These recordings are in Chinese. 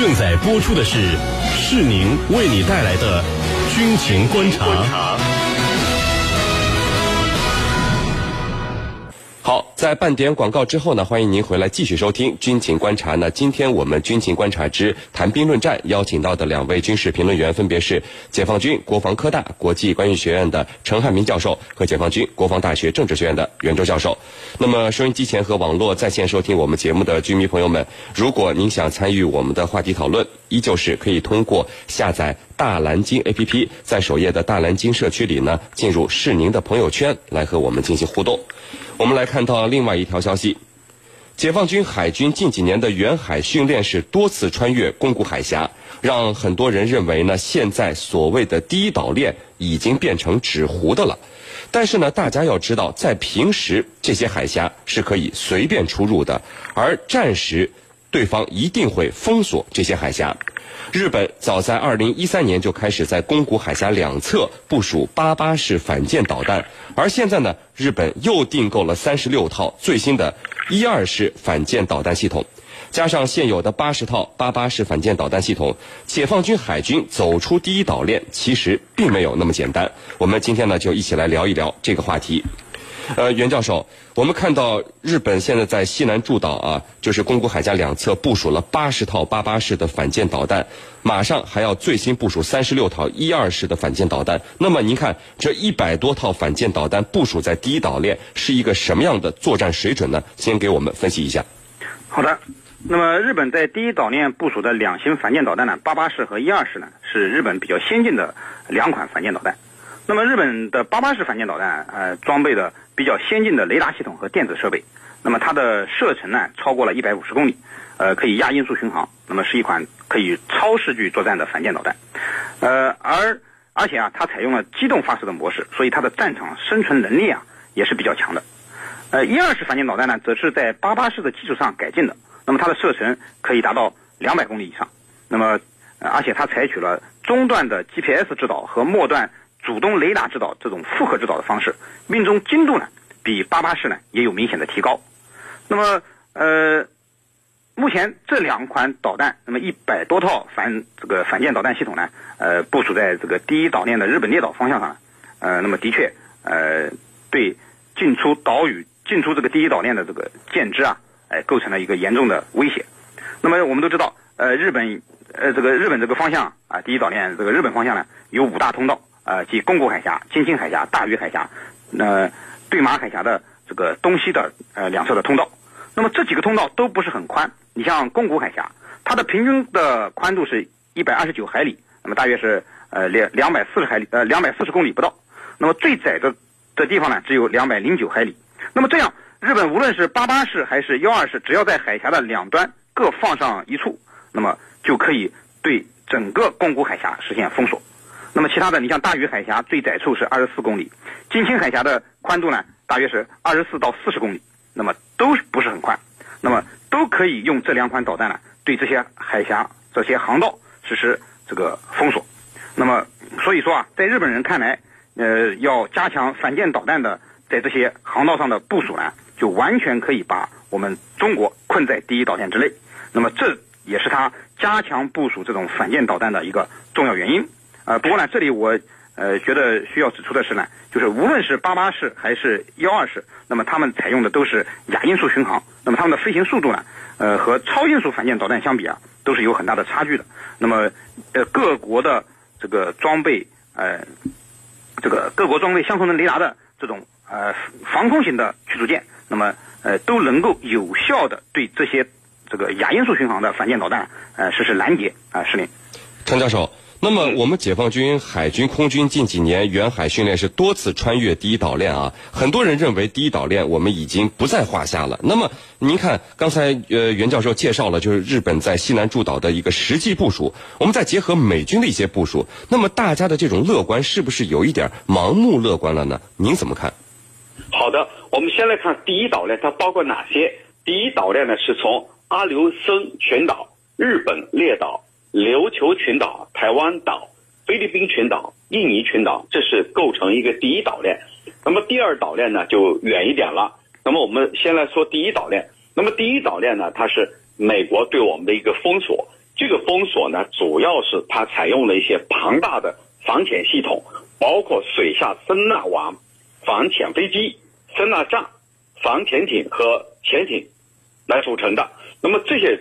正在播出的是是宁为你带来的军情观察。在半点广告之后呢，欢迎您回来继续收听军情观察。那今天我们军情观察之谈兵论战邀请到的两位军事评论员分别是解放军国防科大国际关系学院的陈汉民教授和解放军国防大学政治学院的袁周教授。那么收音机前和网络在线收听我们节目的军迷朋友们，如果您想参与我们的话题讨论，依旧是可以通过下载大蓝鲸 APP，在首页的大蓝鲸社区里呢，进入是您的朋友圈来和我们进行互动。我们来看到另外一条消息，解放军海军近几年的远海训练是多次穿越宫古海峡，让很多人认为呢，现在所谓的第一岛链已经变成纸糊的了。但是呢，大家要知道，在平时这些海峡是可以随便出入的，而战时对方一定会封锁这些海峡。日本早在二零一三年就开始在宫古海峡两侧部署八八式反舰导弹，而现在呢，日本又订购了三十六套最新的一二式反舰导弹系统，加上现有的八十套八八式反舰导弹系统，解放军海军走出第一岛链其实并没有那么简单。我们今天呢，就一起来聊一聊这个话题。呃，袁教授，我们看到日本现在在西南诸岛啊，就是宫古海峡两侧部署了八十套八八式的反舰导弹，马上还要最新部署三十六套一二式的反舰导弹。那么您看，这一百多套反舰导弹部署在第一岛链是一个什么样的作战水准呢？先给我们分析一下。好的，那么日本在第一岛链部署的两型反舰导弹呢，八八式和一二式呢，是日本比较先进的两款反舰导弹。那么日本的八八式反舰导弹，呃，装备的比较先进的雷达系统和电子设备。那么它的射程呢，超过了一百五十公里，呃，可以压音速巡航。那么是一款可以超视距作战的反舰导弹，呃，而而且啊，它采用了机动发射的模式，所以它的战场生存能力啊也是比较强的。呃，一二式反舰导弹呢，则是在八八式的基础上改进的。那么它的射程可以达到两百公里以上。那么，而且它采取了中段的 GPS 制导和末段。主动雷达制导这种复合制导的方式，命中精度呢比八八式呢也有明显的提高。那么呃，目前这两款导弹，那么一百多套反这个反舰导弹系统呢，呃，部署在这个第一岛链的日本列岛方向上，呃，那么的确呃，对进出岛屿、进出这个第一岛链的这个舰只啊，哎，构成了一个严重的威胁。那么我们都知道，呃，日本呃这个日本这个方向啊，第一岛链这个日本方向呢有五大通道。呃，即宫古海峡、京津海峡、大隅海峡，呃，对马海峡的这个东西的呃两侧的通道，那么这几个通道都不是很宽。你像宫古海峡，它的平均的宽度是一百二十九海里，那么大约是呃两两百四十海里，呃两百四十公里不到。那么最窄的的地方呢，只有两百零九海里。那么这样，日本无论是八八式还是幺二式，只要在海峡的两端各放上一处，那么就可以对整个宫古海峡实现封锁。那么其他的，你像大隅海峡最窄处是二十四公里，京津海峡的宽度呢，大约是二十四到四十公里，那么都不是很宽，那么都可以用这两款导弹呢，对这些海峡、这些航道实施这个封锁。那么所以说啊，在日本人看来，呃，要加强反舰导弹的在这些航道上的部署呢，就完全可以把我们中国困在第一岛链之内。那么这也是他加强部署这种反舰导弹的一个重要原因。呃，不过呢，这里我呃觉得需要指出的是呢，就是无论是八八式还是幺二式，那么他们采用的都是亚音速巡航，那么他们的飞行速度呢，呃，和超音速反舰导弹相比啊，都是有很大的差距的。那么，呃，各国的这个装备，呃，这个各国装备相同的雷达的这种呃防空型的驱逐舰，那么呃都能够有效的对这些这个亚音速巡航的反舰导弹呃实施拦截啊，司令，陈教授。那么，我们解放军海军空军近几年远海训练是多次穿越第一岛链啊。很多人认为第一岛链我们已经不在话下了。那么，您看刚才呃袁教授介绍了，就是日本在西南诸岛的一个实际部署。我们再结合美军的一些部署，那么大家的这种乐观是不是有一点盲目乐观了呢？您怎么看？好的，我们先来看第一岛链，它包括哪些？第一岛链呢，是从阿留申群岛、日本列岛。琉球群岛、台湾岛、菲律宾群岛、印尼群岛，这是构成一个第一岛链。那么第二岛链呢，就远一点了。那么我们先来说第一岛链。那么第一岛链呢，它是美国对我们的一个封锁，这个封锁呢，主要是它采用了一些庞大的防潜系统，包括水下声纳网、防潜飞机、声纳站、防潜艇和潜艇来组成的。那么这些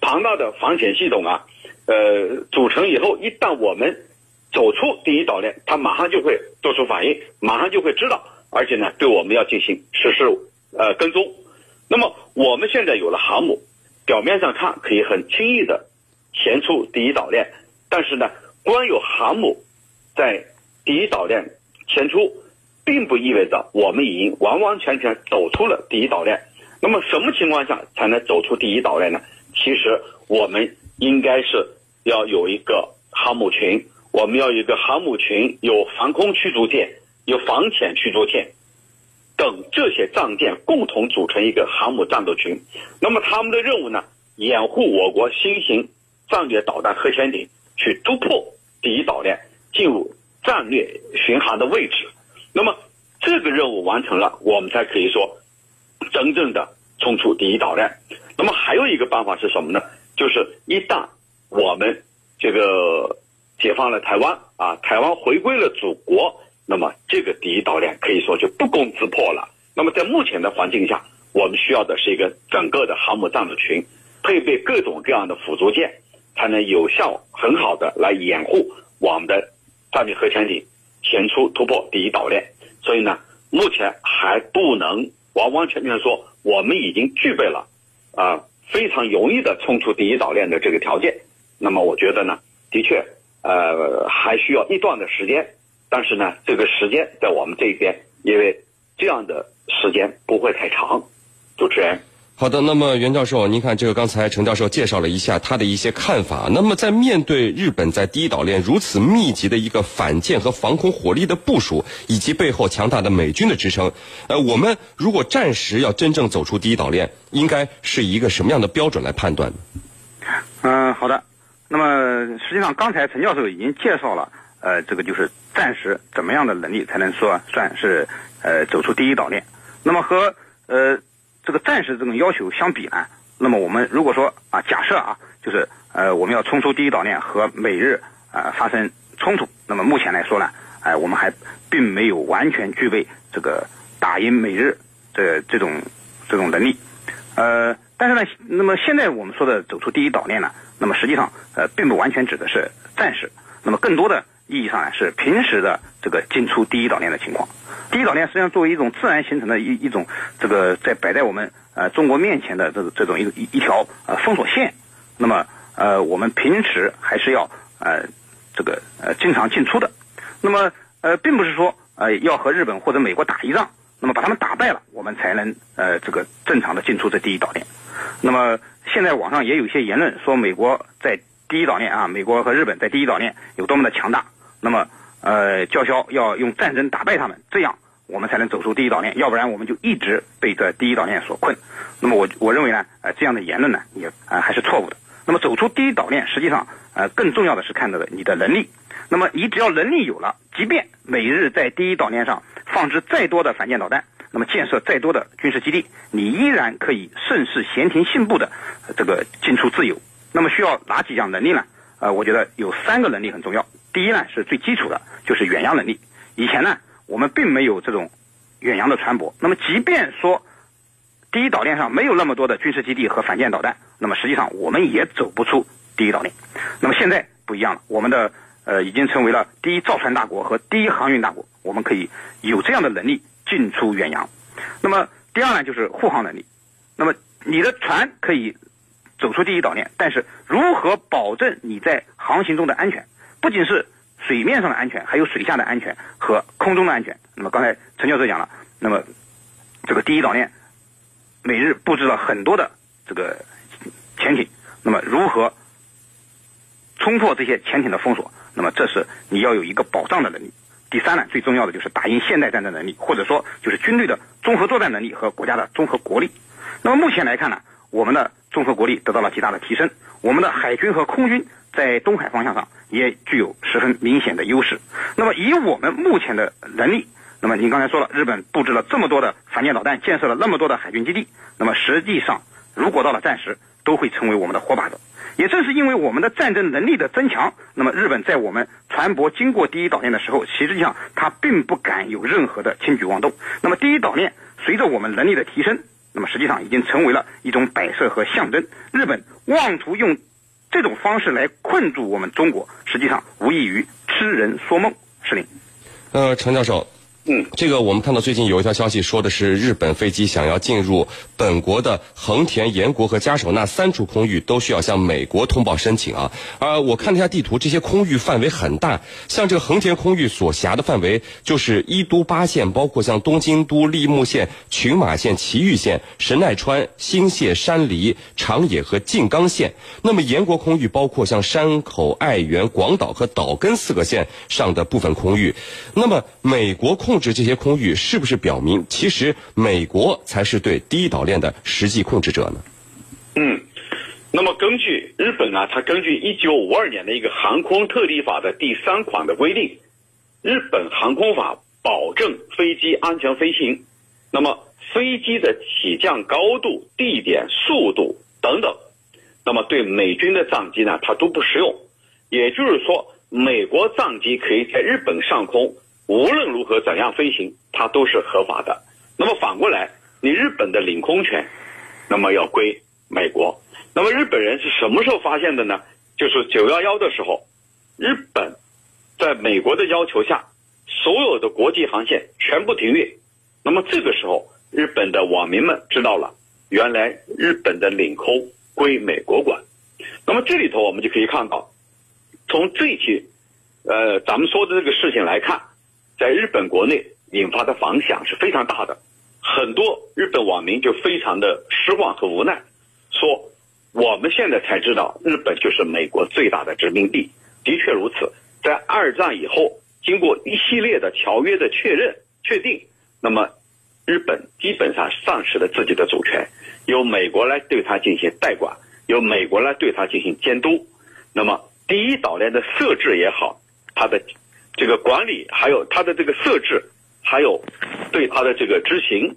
庞大的防潜系统啊，呃，组成以后，一旦我们走出第一岛链，它马上就会做出反应，马上就会知道，而且呢，对我们要进行实施呃跟踪。那么我们现在有了航母，表面上看可以很轻易的潜出第一岛链，但是呢，光有航母在第一岛链潜出，并不意味着我们已经完完全全走出了第一岛链。那么什么情况下才能走出第一岛链呢？其实我们应该是要有一个航母群。我们要一个航母群，有防空驱逐舰，有防潜驱逐舰等这些战舰共同组成一个航母战斗群。那么他们的任务呢，掩护我国新型战略导弹核潜艇去突破第一岛链，进入战略巡航的位置。那么这个任务完成了，我们才可以说真正的冲出第一岛链。那么还有一个办法是什么呢？就是一旦我们这个。解放了台湾啊，台湾回归了祖国，那么这个第一岛链可以说就不攻自破了。那么在目前的环境下，我们需要的是一个整个的航母战斗群，配备各种各样的辅助舰，才能有效很好的来掩护我们的战略核潜艇潜出突破第一岛链。所以呢，目前还不能完完全全说我们已经具备了啊非常容易的冲出第一岛链的这个条件。那么我觉得呢，的确。呃，还需要一段的时间，但是呢，这个时间在我们这边，因为这样的时间不会太长。主持人，好的。那么袁教授，您看这个刚才陈教授介绍了一下他的一些看法。那么在面对日本在第一岛链如此密集的一个反舰和防空火力的部署，以及背后强大的美军的支撑，呃，我们如果暂时要真正走出第一岛链，应该是一个什么样的标准来判断？嗯，好的。那么实际上，刚才陈教授已经介绍了，呃，这个就是暂时怎么样的能力才能说算是呃走出第一岛链。那么和呃这个暂时这种要求相比呢，那么我们如果说啊假设啊，就是呃我们要冲出第一岛链和美日啊发生冲突，那么目前来说呢，哎我们还并没有完全具备这个打赢美日的这种这种能力，呃，但是呢，那么现在我们说的走出第一岛链呢？那么实际上，呃，并不完全指的是战时，那么更多的意义上呢是平时的这个进出第一岛链的情况。第一岛链实际上作为一种自然形成的一一种这个在摆在我们呃中国面前的这这种一一一条呃封锁线。那么呃我们平时还是要呃这个呃经常进出的。那么呃并不是说呃要和日本或者美国打一仗，那么把他们打败了，我们才能呃这个正常的进出这第一岛链。那么。现在网上也有一些言论说，美国在第一岛链啊，美国和日本在第一岛链有多么的强大。那么，呃，叫嚣要用战争打败他们，这样我们才能走出第一岛链，要不然我们就一直被这第一岛链所困。那么，我我认为呢，呃，这样的言论呢，也呃还是错误的。那么，走出第一岛链，实际上呃更重要的是看到的你的能力。那么，你只要能力有了，即便美日在第一岛链上放置再多的反舰导弹。那么建设再多的军事基地，你依然可以顺势闲庭信步的这个进出自由。那么需要哪几项能力呢？呃，我觉得有三个能力很重要。第一呢是最基础的，就是远洋能力。以前呢我们并没有这种远洋的船舶。那么即便说第一岛链上没有那么多的军事基地和反舰导弹，那么实际上我们也走不出第一岛链。那么现在不一样了，我们的呃已经成为了第一造船大国和第一航运大国，我们可以有这样的能力。进出远洋，那么第二呢，就是护航能力。那么你的船可以走出第一岛链，但是如何保证你在航行中的安全？不仅是水面上的安全，还有水下的安全和空中的安全。那么刚才陈教授讲了，那么这个第一岛链，每日布置了很多的这个潜艇，那么如何冲破这些潜艇的封锁？那么这是你要有一个保障的能力。第三呢，最重要的就是打赢现代战争能力，或者说就是军队的综合作战能力和国家的综合国力。那么目前来看呢，我们的综合国力得到了极大的提升，我们的海军和空军在东海方向上也具有十分明显的优势。那么以我们目前的能力，那么您刚才说了，日本布置了这么多的反舰导弹，建设了那么多的海军基地，那么实际上如果到了战时，都会成为我们的活靶子。也正是因为我们的战争能力的增强，那么日本在我们船舶经过第一岛链的时候，实际上它并不敢有任何的轻举妄动。那么第一岛链随着我们能力的提升，那么实际上已经成为了一种摆设和象征。日本妄图用这种方式来困住我们中国，实际上无异于痴人说梦。是您，呃，程教授。嗯，这个我们看到最近有一条消息，说的是日本飞机想要进入本国的横田、岩国和加手纳三处空域，都需要向美国通报申请啊。而我看了一下地图，这些空域范围很大，像这个横田空域所辖的范围就是一都八县，包括像东京都、立木县、群马县、埼玉县、神奈川、新泻、山梨、长野和静冈县。那么岩国空域包括像山口、爱媛、广岛和岛根四个县上的部分空域。那么美国空控制这些空域，是不是表明其实美国才是对第一岛链的实际控制者呢？嗯，那么根据日本啊，它根据一九五二年的一个航空特例法的第三款的规定，日本航空法保证飞机安全飞行，那么飞机的起降高度、地点、速度等等，那么对美军的战机呢，它都不适用。也就是说，美国战机可以在日本上空。无论如何怎样飞行，它都是合法的。那么反过来，你日本的领空权，那么要归美国。那么日本人是什么时候发现的呢？就是九幺幺的时候，日本在美国的要求下，所有的国际航线全部停运。那么这个时候，日本的网民们知道了，原来日本的领空归美国管。那么这里头我们就可以看到，从这起，呃，咱们说的这个事情来看。在日本国内引发的反响是非常大的，很多日本网民就非常的失望和无奈，说我们现在才知道日本就是美国最大的殖民地。的确如此，在二战以后，经过一系列的条约的确认确定，那么日本基本上丧失了自己的主权，由美国来对它进行代管，由美国来对它进行监督。那么第一岛链的设置也好，它的。这个管理还有它的这个设置，还有对它的这个执行，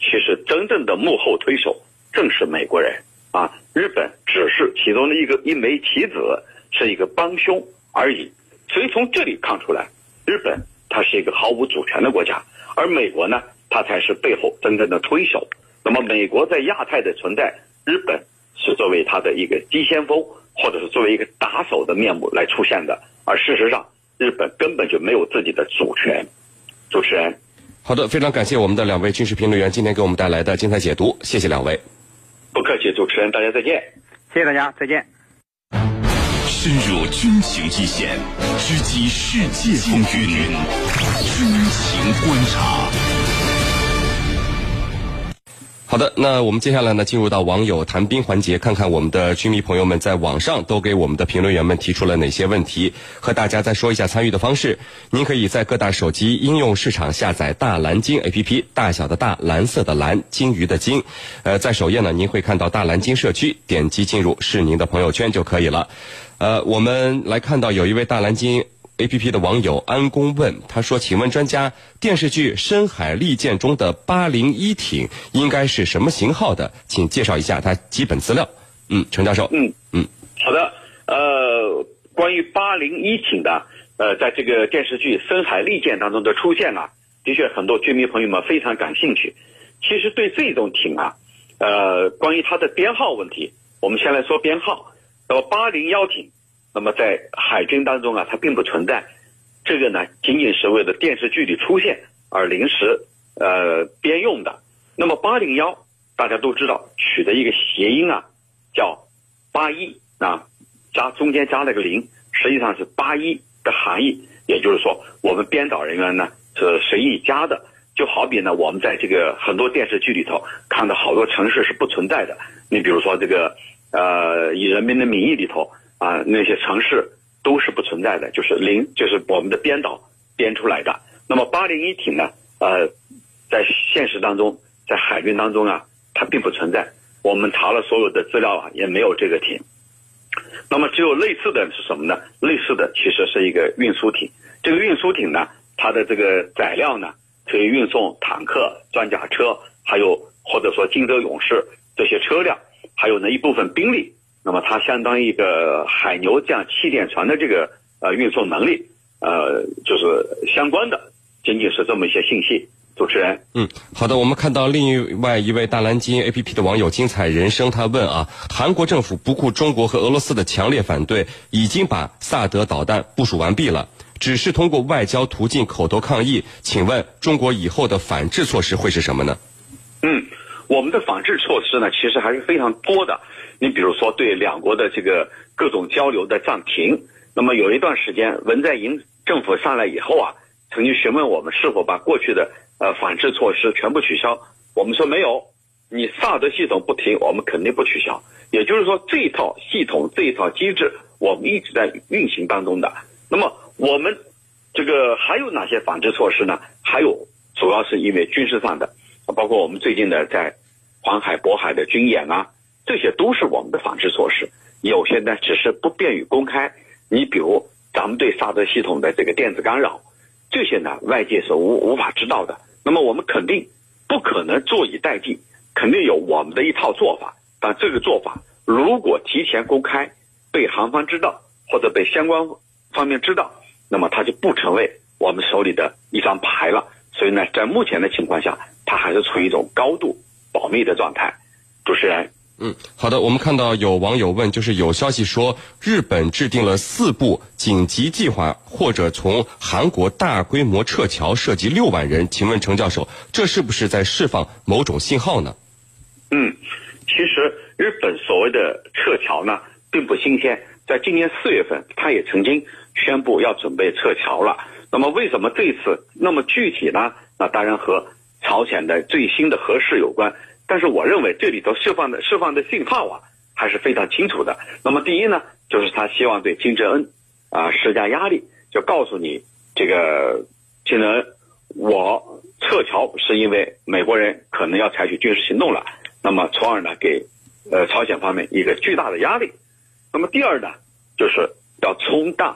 其实真正的幕后推手正是美国人啊，日本只是其中的一个一枚棋子，是一个帮凶而已。所以从这里看出来，日本它是一个毫无主权的国家，而美国呢，它才是背后真正的推手。那么美国在亚太的存在，日本是作为它的一个急先锋，或者是作为一个打手的面目来出现的，而事实上。日本根本就没有自己的主权。主持人，好的，非常感谢我们的两位军事评论员今天给我们带来的精彩解读，谢谢两位。不客气，主持人，大家再见。谢谢大家，再见。深入军情一线，直击世界风云，军情观察。好的，那我们接下来呢，进入到网友谈兵环节，看看我们的军迷朋友们在网上都给我们的评论员们提出了哪些问题，和大家再说一下参与的方式。您可以在各大手机应用市场下载大蓝鲸 APP，大小的大，蓝色的蓝，鲸鱼的鲸。呃，在首页呢，您会看到大蓝鲸社区，点击进入是您的朋友圈就可以了。呃，我们来看到有一位大蓝鲸。A P P 的网友安公问他说：“请问专家，电视剧《深海利剑》中的八零一艇应该是什么型号的？请介绍一下它基本资料。”嗯，陈教授。嗯嗯，好的。呃，关于八零一艇的，呃，在这个电视剧《深海利剑》当中的出现啊，的确很多军迷朋友们非常感兴趣。其实对这种艇啊，呃，关于它的编号问题，我们先来说编号。那么八零幺艇。那么在海军当中啊，它并不存在，这个呢仅仅是为了电视剧里出现而临时呃编用的。那么八零幺大家都知道取的一个谐音啊，叫八一啊，加中间加了个零，实际上是八一的含义。也就是说，我们编导人员呢是随意加的，就好比呢我们在这个很多电视剧里头看到好多城市是不存在的。你比如说这个呃《以人民的名义》里头。啊，那些城市都是不存在的，就是零，就是我们的编导编出来的。那么八零一艇呢？呃，在现实当中，在海军当中啊，它并不存在。我们查了所有的资料啊，也没有这个艇。那么只有类似的是什么呢？类似的其实是一个运输艇。这个运输艇呢，它的这个载量呢，可以运送坦克、装甲车，还有或者说金泽勇士这些车辆，还有呢一部分兵力。那么它相当于一个海牛这样气垫船的这个呃运送能力，呃，就是相关的，仅仅是这么一些信息。主持人，嗯，好的。我们看到另外一位大蓝鲸 A P P 的网友精彩人生，他问啊，韩国政府不顾中国和俄罗斯的强烈反对，已经把萨德导弹部署完毕了，只是通过外交途径口头抗议。请问中国以后的反制措施会是什么呢？嗯，我们的反制措施呢，其实还是非常多的。你比如说，对两国的这个各种交流的暂停。那么有一段时间，文在寅政府上来以后啊，曾经询问我们是否把过去的。呃，反制措施全部取消。我们说没有，你萨德系统不停，我们肯定不取消。也就是说，这套系统、这套机制，我们一直在运行当中的。那么，我们这个还有哪些反制措施呢？还有，主要是因为军事上的，包括我们最近的在黄海、渤海的军演啊，这些都是我们的反制措施。有些呢，只是不便于公开。你比如，咱们对萨德系统的这个电子干扰，这些呢，外界是无无法知道的。那么我们肯定不可能坐以待毙，肯定有我们的一套做法。但这个做法如果提前公开，被韩方知道或者被相关方面知道，那么它就不成为我们手里的一张牌了。所以呢，在目前的情况下，它还是处于一种高度密的状态。主持人。嗯，好的。我们看到有网友问，就是有消息说日本制定了四部紧急计划，或者从韩国大规模撤侨，涉及六万人。请问程教授，这是不是在释放某种信号呢？嗯，其实日本所谓的撤侨呢，并不新鲜。在今年四月份，他也曾经宣布要准备撤侨了。那么为什么这次那么具体呢？那当然和朝鲜的最新的核试有关。但是我认为这里头释放的释放的信号啊还是非常清楚的。那么第一呢，就是他希望对金正恩啊施加压力，就告诉你这个金正恩，我撤侨是因为美国人可能要采取军事行动了。那么从而呢给呃朝鲜方面一个巨大的压力。那么第二呢，就是要冲淡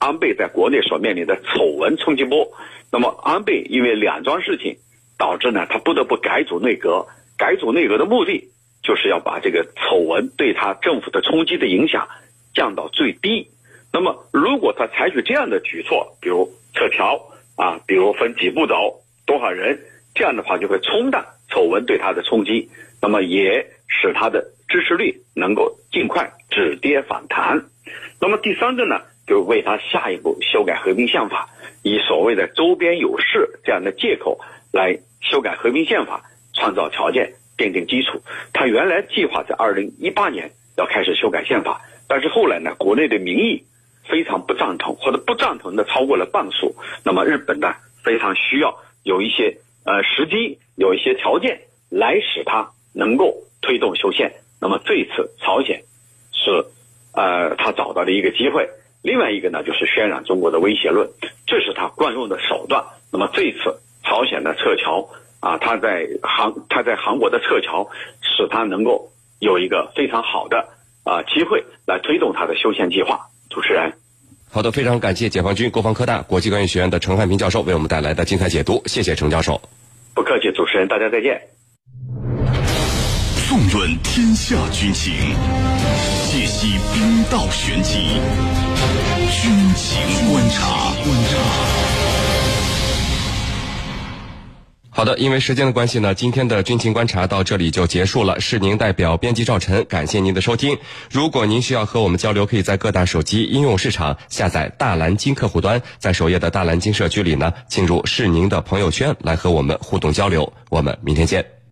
安倍在国内所面临的丑闻冲击波。那么安倍因为两桩事情导致呢他不得不改组内阁。改组内阁的目的，就是要把这个丑闻对他政府的冲击的影响降到最低。那么，如果他采取这样的举措，比如撤侨啊，比如分几步走，多少人，这样的话就会冲淡丑闻对他的冲击，那么也使他的支持率能够尽快止跌反弹。那么第三个呢，就为他下一步修改和平宪法，以所谓的周边有事这样的借口来修改和平宪法。创造条件，奠定基础。他原来计划在二零一八年要开始修改宪法，但是后来呢，国内的民意非常不赞同，或者不赞同的超过了半数。那么日本呢，非常需要有一些呃时机，有一些条件来使他能够推动修宪。那么这一次朝鲜是呃他找到了一个机会。另外一个呢，就是渲染中国的威胁论，这是他惯用的手段。那么这一次朝鲜的撤侨。啊，他在韩他在韩国的撤侨，使他能够有一个非常好的啊机会来推动他的修宪计划。主持人，好的，非常感谢解放军国防科大国际关系学院的陈汉平教授为我们带来的精彩解读，谢谢陈教授。不客气，主持人，大家再见。纵论天下军情，解析兵道玄机，军情观察。观察。好的，因为时间的关系呢，今天的军情观察到这里就结束了。是您代表编辑赵晨，感谢您的收听。如果您需要和我们交流，可以在各大手机应用市场下载大蓝鲸客户端，在首页的大蓝鲸社区里呢，进入是您的朋友圈来和我们互动交流。我们明天见。